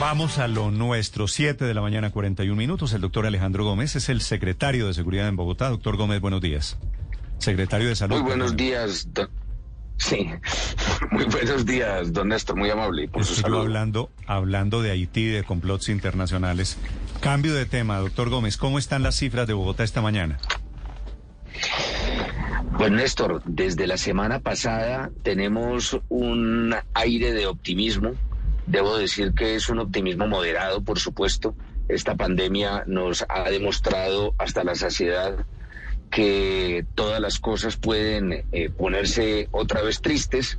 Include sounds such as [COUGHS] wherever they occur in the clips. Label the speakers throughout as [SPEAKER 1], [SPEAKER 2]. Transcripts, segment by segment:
[SPEAKER 1] Vamos a lo nuestro, 7 de la mañana, 41 minutos. El doctor Alejandro Gómez es el secretario de Seguridad en Bogotá. Doctor Gómez, buenos días. Secretario de Salud.
[SPEAKER 2] Muy buenos días. Sí, [LAUGHS] muy buenos días, don Néstor, muy amable.
[SPEAKER 1] Por su salud. hablando, hablando de Haití, de complots internacionales. Cambio de tema, doctor Gómez, ¿cómo están las cifras de Bogotá esta mañana?
[SPEAKER 2] Pues Néstor, desde la semana pasada tenemos un aire de optimismo Debo decir que es un optimismo moderado, por supuesto. Esta pandemia nos ha demostrado hasta la saciedad que todas las cosas pueden eh, ponerse otra vez tristes,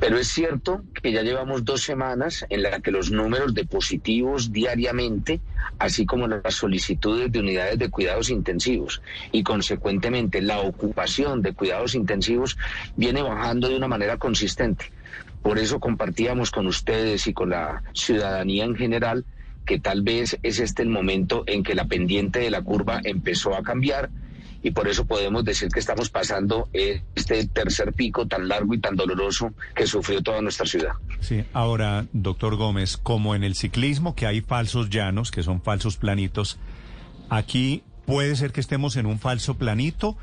[SPEAKER 2] pero es cierto que ya llevamos dos semanas en las que los números de positivos diariamente, así como las solicitudes de unidades de cuidados intensivos y consecuentemente la ocupación de cuidados intensivos viene bajando de una manera consistente. Por eso compartíamos con ustedes y con la ciudadanía en general que tal vez es este el momento en que la pendiente de la curva empezó a cambiar y por eso podemos decir que estamos pasando este tercer pico tan largo y tan doloroso que sufrió toda nuestra ciudad.
[SPEAKER 1] Sí, ahora, doctor Gómez, como en el ciclismo, que hay falsos llanos, que son falsos planitos, aquí puede ser que estemos en un falso planito.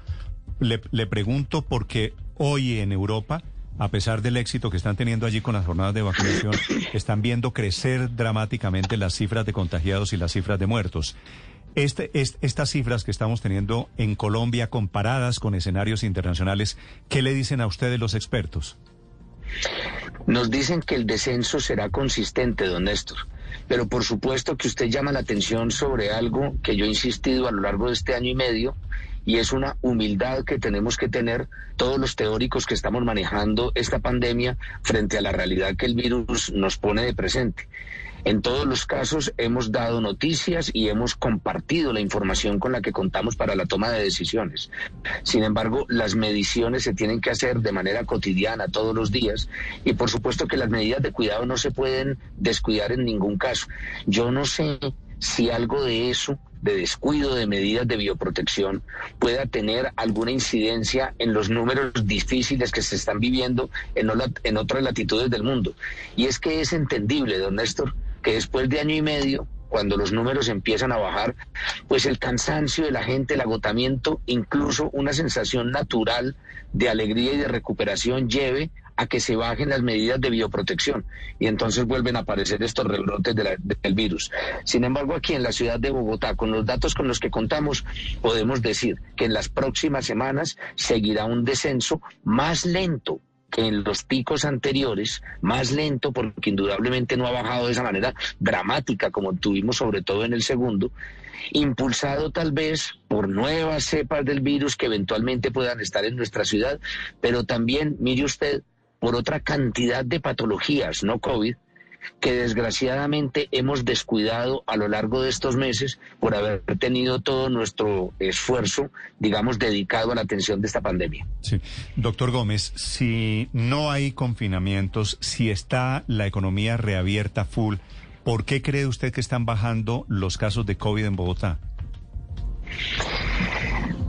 [SPEAKER 1] Le, le pregunto porque hoy en Europa a pesar del éxito que están teniendo allí con las jornadas de vacunación, [COUGHS] están viendo crecer dramáticamente las cifras de contagiados y las cifras de muertos. Este, estas cifras que estamos teniendo en Colombia comparadas con escenarios internacionales, ¿qué le dicen a ustedes los expertos?
[SPEAKER 2] Nos dicen que el descenso será consistente, don Néstor. Pero por supuesto que usted llama la atención sobre algo que yo he insistido a lo largo de este año y medio y es una humildad que tenemos que tener todos los teóricos que estamos manejando esta pandemia frente a la realidad que el virus nos pone de presente. En todos los casos hemos dado noticias y hemos compartido la información con la que contamos para la toma de decisiones. Sin embargo, las mediciones se tienen que hacer de manera cotidiana todos los días y por supuesto que las medidas de cuidado no se pueden descuidar en ningún caso. Yo no sé si algo de eso de descuido de medidas de bioprotección pueda tener alguna incidencia en los números difíciles que se están viviendo en, en otras latitudes del mundo. Y es que es entendible, don Néstor, que después de año y medio cuando los números empiezan a bajar, pues el cansancio de la gente, el agotamiento, incluso una sensación natural de alegría y de recuperación lleve a que se bajen las medidas de bioprotección y entonces vuelven a aparecer estos rebrotes del virus. Sin embargo, aquí en la ciudad de Bogotá, con los datos con los que contamos, podemos decir que en las próximas semanas seguirá un descenso más lento que en los picos anteriores, más lento porque indudablemente no ha bajado de esa manera dramática como tuvimos sobre todo en el segundo, impulsado tal vez por nuevas cepas del virus que eventualmente puedan estar en nuestra ciudad, pero también, mire usted, por otra cantidad de patologías, no COVID, que desgraciadamente hemos descuidado a lo largo de estos meses por haber tenido todo nuestro esfuerzo, digamos, dedicado a la atención de esta pandemia.
[SPEAKER 1] Sí. Doctor Gómez, si no hay confinamientos, si está la economía reabierta full, ¿por qué cree usted que están bajando los casos de COVID en Bogotá?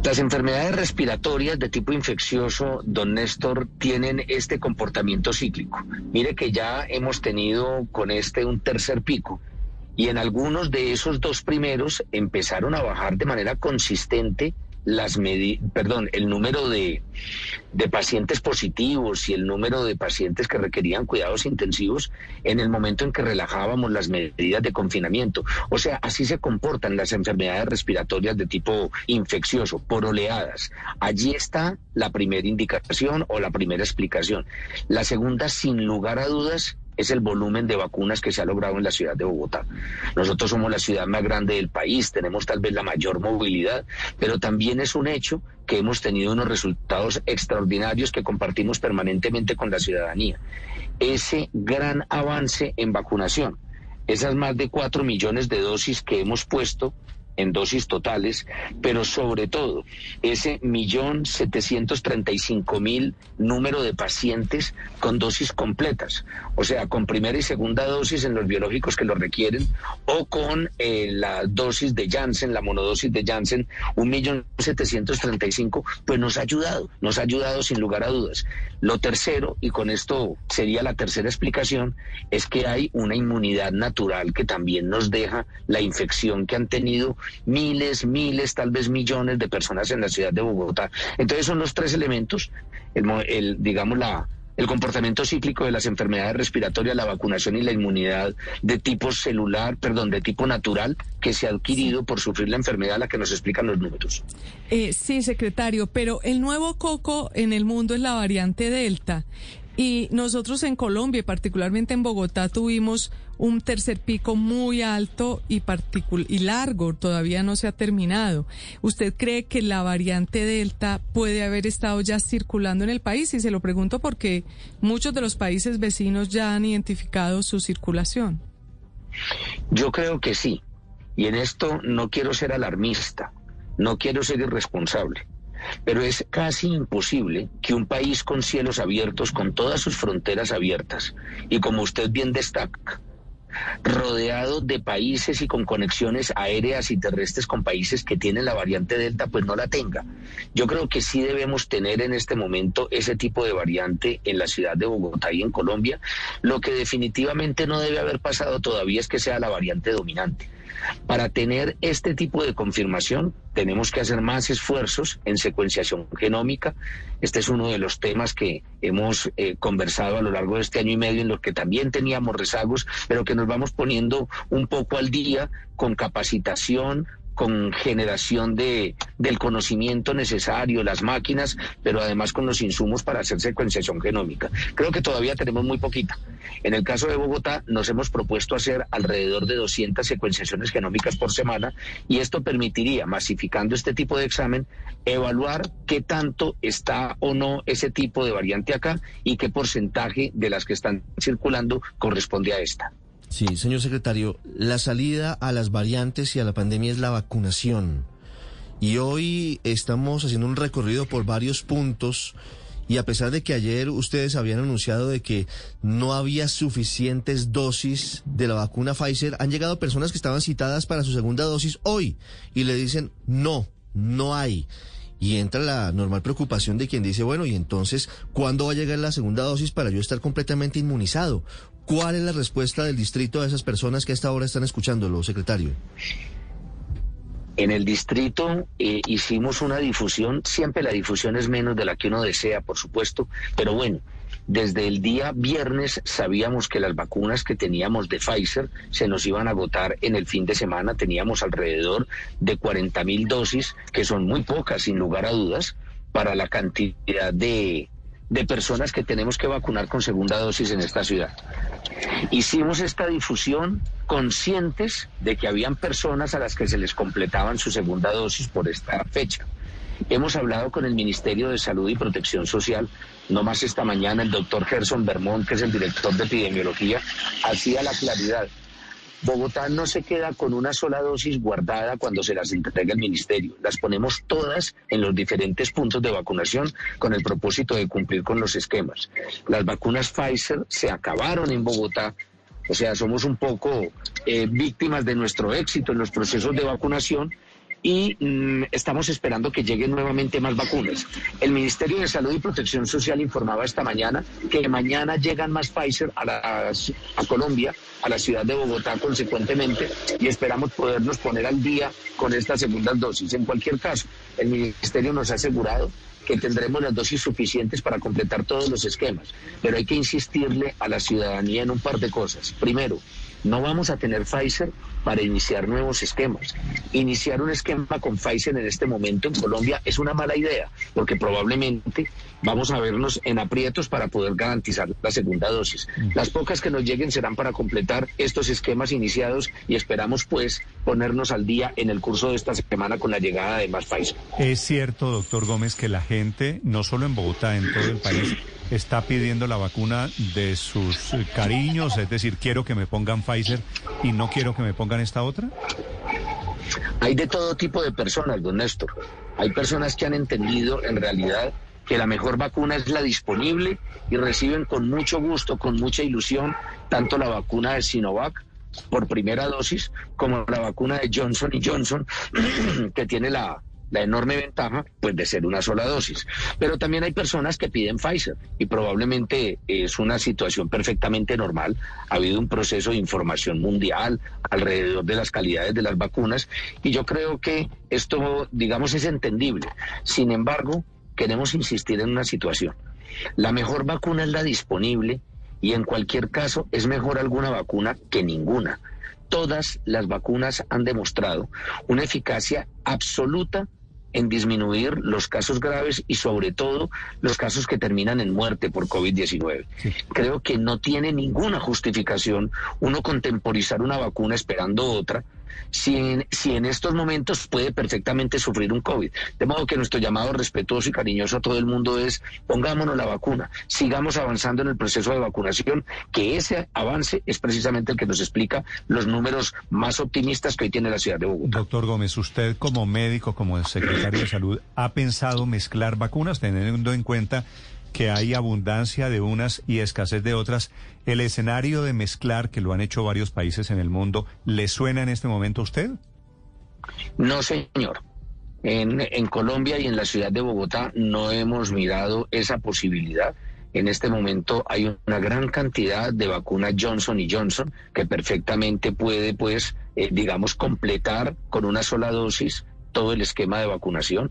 [SPEAKER 2] Las enfermedades respiratorias de tipo infeccioso, don Néstor, tienen este comportamiento cíclico. Mire que ya hemos tenido con este un tercer pico y en algunos de esos dos primeros empezaron a bajar de manera consistente las perdón, el número de, de, pacientes positivos y el número de pacientes que requerían cuidados intensivos en el momento en que relajábamos las medidas de confinamiento. O sea, así se comportan las enfermedades respiratorias de tipo infeccioso, por oleadas. Allí está la primera indicación o la primera explicación. La segunda, sin lugar a dudas, es el volumen de vacunas que se ha logrado en la ciudad de Bogotá. Nosotros somos la ciudad más grande del país, tenemos tal vez la mayor movilidad, pero también es un hecho que hemos tenido unos resultados extraordinarios que compartimos permanentemente con la ciudadanía. Ese gran avance en vacunación, esas más de cuatro millones de dosis que hemos puesto en dosis totales, pero sobre todo ese millón setecientos treinta y cinco mil número de pacientes con dosis completas, o sea, con primera y segunda dosis en los biológicos que lo requieren, o con eh, la dosis de Janssen, la monodosis de Janssen, un millón setecientos treinta y cinco, pues nos ha ayudado, nos ha ayudado sin lugar a dudas. Lo tercero, y con esto sería la tercera explicación, es que hay una inmunidad natural que también nos deja la infección que han tenido miles, miles, tal vez millones de personas en la ciudad de Bogotá. Entonces son los tres elementos, el, digamos, la, el comportamiento cíclico de las enfermedades respiratorias, la vacunación y la inmunidad de tipo celular, perdón, de tipo natural que se ha adquirido por sufrir la enfermedad a la que nos explican los números.
[SPEAKER 3] Eh, sí, secretario, pero el nuevo coco en el mundo es la variante Delta. Y nosotros en Colombia, particularmente en Bogotá, tuvimos un tercer pico muy alto y, y largo, todavía no se ha terminado. ¿Usted cree que la variante Delta puede haber estado ya circulando en el país? Y se lo pregunto porque muchos de los países vecinos ya han identificado su circulación.
[SPEAKER 2] Yo creo que sí. Y en esto no quiero ser alarmista, no quiero ser irresponsable. Pero es casi imposible que un país con cielos abiertos, con todas sus fronteras abiertas, y como usted bien destaca, rodeado de países y con conexiones aéreas y terrestres con países que tienen la variante Delta, pues no la tenga. Yo creo que sí debemos tener en este momento ese tipo de variante en la ciudad de Bogotá y en Colombia. Lo que definitivamente no debe haber pasado todavía es que sea la variante dominante. Para tener este tipo de confirmación tenemos que hacer más esfuerzos en secuenciación genómica. Este es uno de los temas que hemos eh, conversado a lo largo de este año y medio en los que también teníamos rezagos, pero que nos vamos poniendo un poco al día con capacitación, con generación de, del conocimiento necesario, las máquinas, pero además con los insumos para hacer secuenciación genómica. Creo que todavía tenemos muy poquita. En el caso de Bogotá nos hemos propuesto hacer alrededor de 200 secuenciaciones genómicas por semana y esto permitiría, masificando este tipo de examen, evaluar qué tanto está o no ese tipo de variante acá y qué porcentaje de las que están circulando corresponde a esta.
[SPEAKER 4] Sí, señor secretario, la salida a las variantes y a la pandemia es la vacunación. Y hoy estamos haciendo un recorrido por varios puntos y a pesar de que ayer ustedes habían anunciado de que no había suficientes dosis de la vacuna Pfizer, han llegado personas que estaban citadas para su segunda dosis hoy y le dicen no, no hay. Y entra la normal preocupación de quien dice, bueno, y entonces, ¿cuándo va a llegar la segunda dosis para yo estar completamente inmunizado? ¿Cuál es la respuesta del distrito a esas personas que a esta hora están escuchándolo, secretario?
[SPEAKER 2] En el distrito eh, hicimos una difusión, siempre la difusión es menos de la que uno desea, por supuesto, pero bueno, desde el día viernes sabíamos que las vacunas que teníamos de Pfizer se nos iban a agotar en el fin de semana, teníamos alrededor de 40 mil dosis, que son muy pocas, sin lugar a dudas, para la cantidad de, de personas que tenemos que vacunar con segunda dosis en esta ciudad. Hicimos esta difusión conscientes de que habían personas a las que se les completaban su segunda dosis por esta fecha. Hemos hablado con el Ministerio de Salud y Protección Social, no más esta mañana el doctor Gerson Bermón, que es el director de epidemiología, hacía la claridad Bogotá no se queda con una sola dosis guardada cuando se las entrega el ministerio. Las ponemos todas en los diferentes puntos de vacunación con el propósito de cumplir con los esquemas. Las vacunas Pfizer se acabaron en Bogotá. O sea, somos un poco eh, víctimas de nuestro éxito en los procesos de vacunación y mm, estamos esperando que lleguen nuevamente más vacunas. El Ministerio de Salud y Protección Social informaba esta mañana que mañana llegan más Pfizer a, a Colombia, a la ciudad de Bogotá consecuentemente, y esperamos podernos poner al día con estas segundas dosis. En cualquier caso, el Ministerio nos ha asegurado que tendremos las dosis suficientes para completar todos los esquemas, pero hay que insistirle a la ciudadanía en un par de cosas. Primero, no vamos a tener Pfizer para iniciar nuevos esquemas. Iniciar un esquema con Pfizer en este momento en Colombia es una mala idea, porque probablemente vamos a vernos en aprietos para poder garantizar la segunda dosis. Las pocas que nos lleguen serán para completar estos esquemas iniciados y esperamos pues ponernos al día en el curso de esta semana con la llegada de más Pfizer.
[SPEAKER 1] Es cierto, doctor Gómez, que la gente, no solo en Bogotá, en todo el país, está pidiendo la vacuna de sus cariños, es decir, quiero que me pongan Pfizer y no quiero que me pongan esta otra?
[SPEAKER 2] Hay de todo tipo de personas, don Néstor. Hay personas que han entendido en realidad que la mejor vacuna es la disponible y reciben con mucho gusto, con mucha ilusión, tanto la vacuna de Sinovac por primera dosis como la vacuna de Johnson y Johnson, [CLEARS THROAT] que tiene la, la enorme ventaja pues de ser una sola dosis. Pero también hay personas que piden Pfizer y probablemente es una situación perfectamente normal. Ha habido un proceso de información mundial alrededor de las calidades de las vacunas y yo creo que esto, digamos, es entendible. Sin embargo, queremos insistir en una situación. La mejor vacuna es la disponible y en cualquier caso es mejor alguna vacuna que ninguna. Todas las vacunas han demostrado una eficacia absoluta en disminuir los casos graves y sobre todo los casos que terminan en muerte por COVID-19. Creo que no tiene ninguna justificación uno contemporizar una vacuna esperando otra si en, si en estos momentos puede perfectamente sufrir un COVID. De modo que nuestro llamado respetuoso y cariñoso a todo el mundo es pongámonos la vacuna, sigamos avanzando en el proceso de vacunación, que ese avance es precisamente el que nos explica los números más optimistas que hoy tiene la ciudad de Bogotá.
[SPEAKER 1] Doctor Gómez, usted como médico, como secretario de salud, ¿ha pensado mezclar vacunas teniendo en cuenta que hay abundancia de unas y escasez de otras. ¿El escenario de mezclar, que lo han hecho varios países en el mundo, le suena en este momento a usted?
[SPEAKER 2] No, señor. En, en Colombia y en la ciudad de Bogotá no hemos mirado esa posibilidad. En este momento hay una gran cantidad de vacunas Johnson y Johnson que perfectamente puede, pues, eh, digamos, completar con una sola dosis todo el esquema de vacunación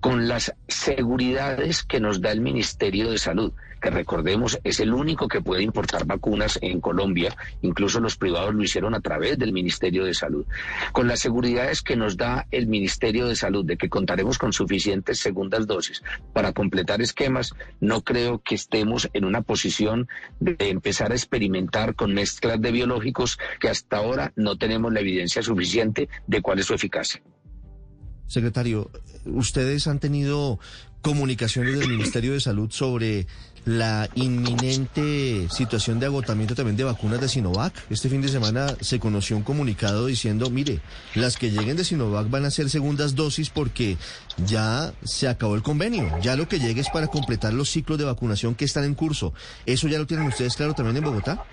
[SPEAKER 2] con las seguridades que nos da el Ministerio de Salud, que recordemos es el único que puede importar vacunas en Colombia, incluso los privados lo hicieron a través del Ministerio de Salud, con las seguridades que nos da el Ministerio de Salud de que contaremos con suficientes segundas dosis para completar esquemas, no creo que estemos en una posición de empezar a experimentar con mezclas de biológicos que hasta ahora no tenemos la evidencia suficiente de cuál es su eficacia.
[SPEAKER 4] Secretario, ustedes han tenido comunicaciones del Ministerio de Salud sobre la inminente situación de agotamiento también de vacunas de Sinovac. Este fin de semana se conoció un comunicado diciendo, mire, las que lleguen de Sinovac van a ser segundas dosis porque ya se acabó el convenio. Ya lo que llegue es para completar los ciclos de vacunación que están en curso. ¿Eso ya lo tienen ustedes claro también en Bogotá?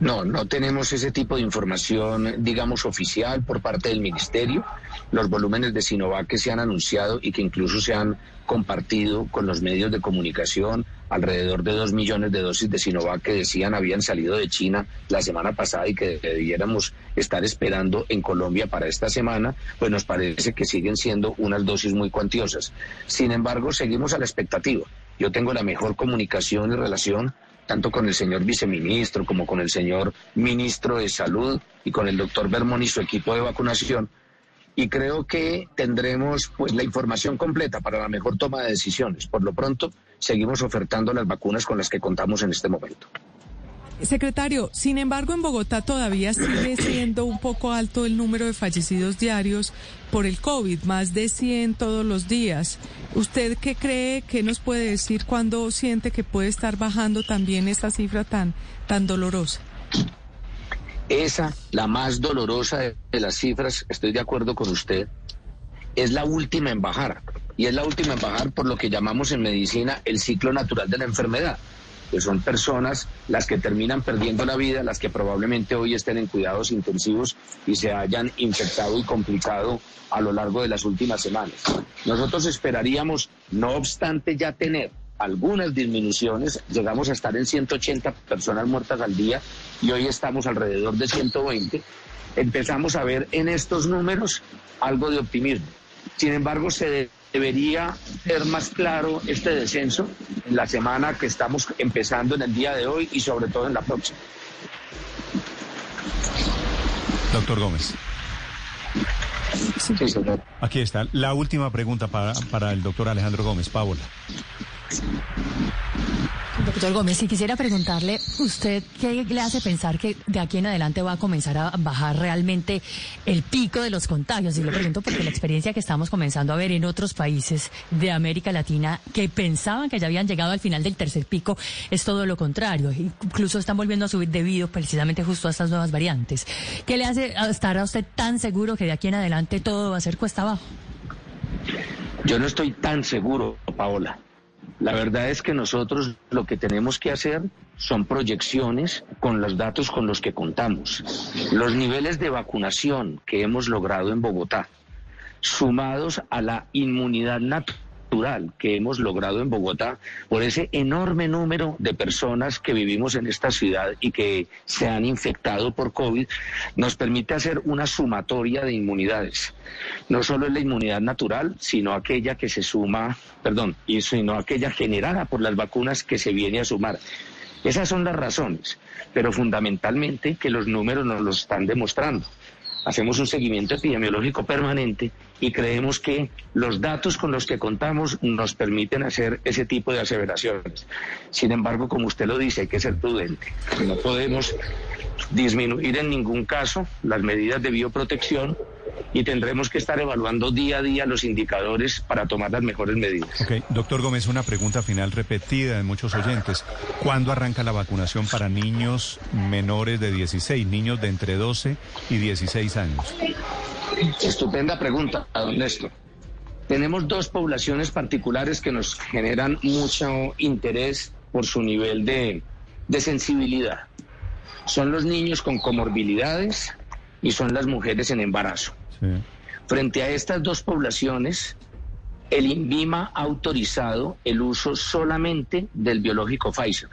[SPEAKER 2] No, no tenemos ese tipo de información, digamos, oficial por parte del Ministerio. Los volúmenes de Sinovac que se han anunciado y que incluso se han compartido con los medios de comunicación, alrededor de dos millones de dosis de Sinovac que decían habían salido de China la semana pasada y que debiéramos estar esperando en Colombia para esta semana, pues nos parece que siguen siendo unas dosis muy cuantiosas. Sin embargo, seguimos a la expectativa. Yo tengo la mejor comunicación y relación tanto con el señor viceministro como con el señor ministro de Salud y con el doctor Bermón y su equipo de vacunación. Y creo que tendremos pues, la información completa para la mejor toma de decisiones. Por lo pronto, seguimos ofertando las vacunas con las que contamos en este momento.
[SPEAKER 3] Secretario, sin embargo, en Bogotá todavía sigue siendo un poco alto el número de fallecidos diarios por el COVID, más de 100 todos los días. ¿Usted qué cree, qué nos puede decir cuando siente que puede estar bajando también esta cifra tan, tan dolorosa?
[SPEAKER 2] Esa, la más dolorosa de, las cifras, estoy de acuerdo con usted, es la última en bajar. Y es la última en bajar por lo que llamamos en medicina el ciclo natural de la enfermedad que son personas las que terminan perdiendo la vida, las que probablemente hoy estén en cuidados intensivos y se hayan infectado y complicado a lo largo de las últimas semanas. Nosotros esperaríamos, no obstante ya tener algunas disminuciones, llegamos a estar en 180 personas muertas al día y hoy estamos alrededor de 120, empezamos a ver en estos números algo de optimismo. Sin embargo, se debería ser más claro este descenso en la semana que estamos empezando en el día de hoy y sobre todo en la próxima.
[SPEAKER 1] Doctor Gómez.
[SPEAKER 2] Sí, señor.
[SPEAKER 1] Aquí está. La última pregunta para, para el doctor Alejandro Gómez. Paola.
[SPEAKER 5] Doctor Gómez, si quisiera preguntarle, ¿usted qué le hace pensar que de aquí en adelante va a comenzar a bajar realmente el pico de los contagios? Y lo pregunto porque la experiencia que estamos comenzando a ver en otros países de América Latina que pensaban que ya habían llegado al final del tercer pico es todo lo contrario. Incluso están volviendo a subir debido precisamente justo a estas nuevas variantes. ¿Qué le hace estar a usted tan seguro que de aquí en adelante todo va a ser cuesta abajo?
[SPEAKER 2] Yo no estoy tan seguro, Paola. La verdad es que nosotros lo que tenemos que hacer son proyecciones con los datos con los que contamos. Los niveles de vacunación que hemos logrado en Bogotá, sumados a la inmunidad natural que hemos logrado en Bogotá por ese enorme número de personas que vivimos en esta ciudad y que se han infectado por COVID, nos permite hacer una sumatoria de inmunidades. No solo es la inmunidad natural, sino aquella que se suma, perdón, y sino aquella generada por las vacunas que se viene a sumar. Esas son las razones, pero fundamentalmente que los números nos lo están demostrando hacemos un seguimiento epidemiológico permanente y creemos que los datos con los que contamos nos permiten hacer ese tipo de aseveraciones. Sin embargo, como usted lo dice, hay que ser prudente. No podemos disminuir en ningún caso las medidas de bioprotección y tendremos que estar evaluando día a día los indicadores para tomar las mejores medidas.
[SPEAKER 1] Ok, doctor Gómez, una pregunta final repetida de muchos oyentes. ¿Cuándo arranca la vacunación para niños menores de 16, niños de entre 12 y 16 años?
[SPEAKER 2] Estupenda pregunta, don Néstor. Tenemos dos poblaciones particulares que nos generan mucho interés por su nivel de, de sensibilidad. Son los niños con comorbilidades y son las mujeres en embarazo. Frente a estas dos poblaciones, el INVIMA ha autorizado el uso solamente del biológico Pfizer.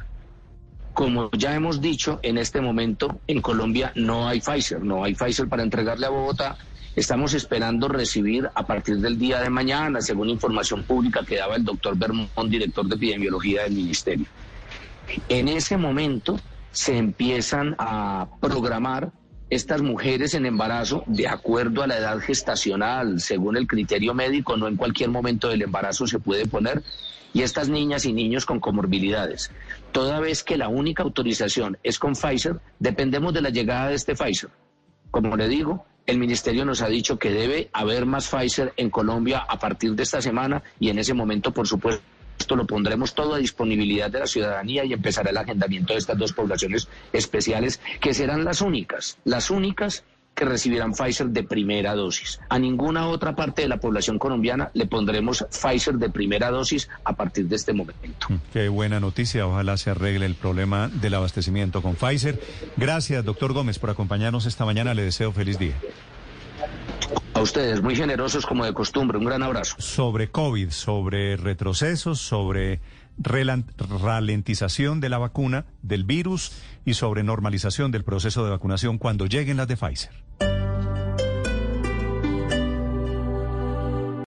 [SPEAKER 2] Como ya hemos dicho, en este momento en Colombia no hay Pfizer, no hay Pfizer para entregarle a Bogotá. Estamos esperando recibir a partir del día de mañana, según información pública que daba el doctor Bermón, director de epidemiología del ministerio. En ese momento se empiezan a programar estas mujeres en embarazo de acuerdo a la edad gestacional, según el criterio médico, no en cualquier momento del embarazo se puede poner, y estas niñas y niños con comorbilidades. Toda vez que la única autorización es con Pfizer, dependemos de la llegada de este Pfizer. Como le digo, el ministerio nos ha dicho que debe haber más Pfizer en Colombia a partir de esta semana y en ese momento, por supuesto, esto lo pondremos todo a disponibilidad de la ciudadanía y empezará el agendamiento de estas dos poblaciones especiales que serán las únicas, las únicas que recibirán Pfizer de primera dosis. A ninguna otra parte de la población colombiana le pondremos Pfizer de primera dosis a partir de este momento. Mm,
[SPEAKER 1] qué buena noticia. Ojalá se arregle el problema del abastecimiento con Pfizer. Gracias, doctor Gómez, por acompañarnos esta mañana. Le deseo feliz día.
[SPEAKER 2] A ustedes, muy generosos como de costumbre. Un gran abrazo.
[SPEAKER 1] Sobre COVID, sobre retrocesos, sobre ralentización de la vacuna, del virus y sobre normalización del proceso de vacunación cuando lleguen las de Pfizer.